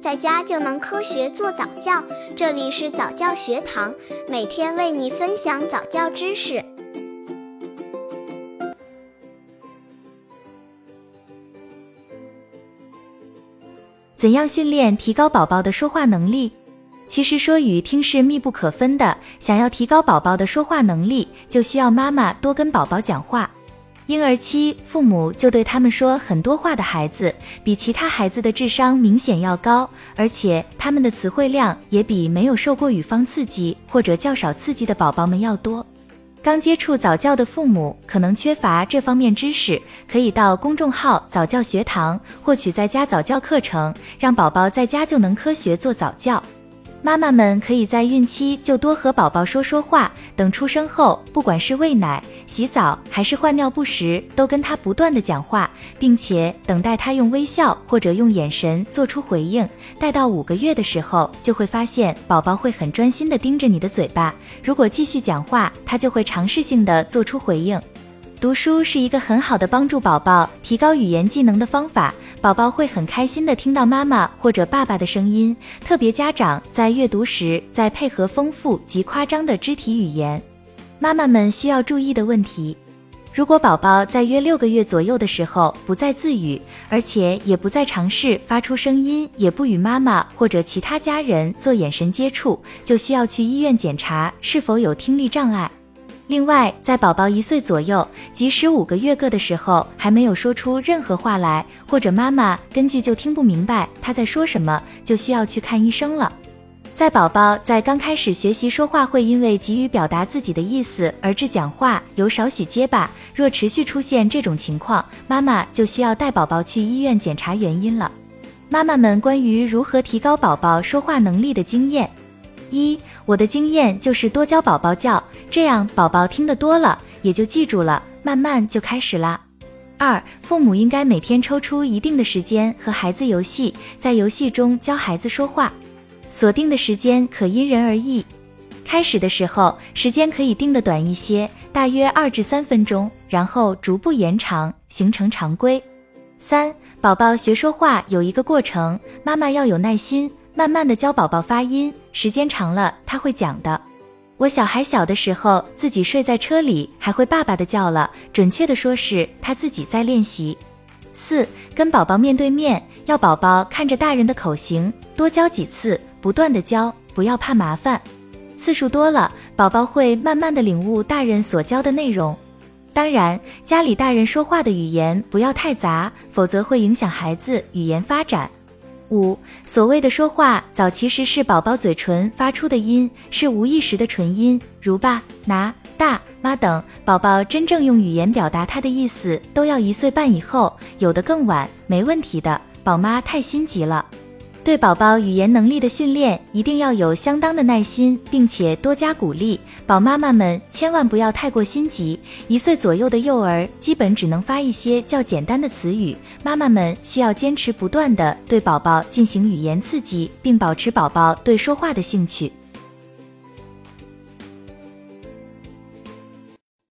在家就能科学做早教。这里是早教学堂，每天为你分享早教知识。怎样训练提高宝宝的说话能力？其实说与听是密不可分的。想要提高宝宝的说话能力，就需要妈妈多跟宝宝讲话。婴儿期，父母就对他们说很多话的孩子，比其他孩子的智商明显要高，而且他们的词汇量也比没有受过语方刺激或者较少刺激的宝宝们要多。刚接触早教的父母可能缺乏这方面知识，可以到公众号早教学堂获取在家早教课程，让宝宝在家就能科学做早教。妈妈们可以在孕期就多和宝宝说说话，等出生后，不管是喂奶、洗澡还是换尿布时，都跟他不断的讲话，并且等待他用微笑或者用眼神做出回应。待到五个月的时候，就会发现宝宝会很专心的盯着你的嘴巴，如果继续讲话，他就会尝试性的做出回应。读书是一个很好的帮助宝宝提高语言技能的方法，宝宝会很开心的听到妈妈或者爸爸的声音。特别家长在阅读时再配合丰富及夸张的肢体语言。妈妈们需要注意的问题：如果宝宝在约六个月左右的时候不再自语，而且也不再尝试发出声音，也不与妈妈或者其他家人做眼神接触，就需要去医院检查是否有听力障碍。另外，在宝宝一岁左右，即使五个月个的时候还没有说出任何话来，或者妈妈根据就听不明白他在说什么，就需要去看医生了。在宝宝在刚开始学习说话，会因为急于表达自己的意思而致讲话有少许结巴。若持续出现这种情况，妈妈就需要带宝宝去医院检查原因了。妈妈们关于如何提高宝宝说话能力的经验。一，我的经验就是多教宝宝叫，这样宝宝听得多了，也就记住了，慢慢就开始啦。二，父母应该每天抽出一定的时间和孩子游戏，在游戏中教孩子说话，锁定的时间可因人而异。开始的时候，时间可以定的短一些，大约二至三分钟，然后逐步延长，形成常规。三，宝宝学说话有一个过程，妈妈要有耐心。慢慢的教宝宝发音，时间长了他会讲的。我小孩小的时候，自己睡在车里还会爸爸的叫了，准确的说是他自己在练习。四，跟宝宝面对面，要宝宝看着大人的口型，多教几次，不断的教，不要怕麻烦。次数多了，宝宝会慢慢的领悟大人所教的内容。当然，家里大人说话的语言不要太杂，否则会影响孩子语言发展。五，所谓的说话早其实是宝宝嘴唇发出的音，是无意识的唇音，如爸、拿、大、妈等。宝宝真正用语言表达他的意思，都要一岁半以后，有的更晚，没问题的。宝妈太心急了。对宝宝语言能力的训练，一定要有相当的耐心，并且多加鼓励。宝妈妈们千万不要太过心急。一岁左右的幼儿，基本只能发一些较简单的词语。妈妈们需要坚持不断的对宝宝进行语言刺激，并保持宝宝对说话的兴趣。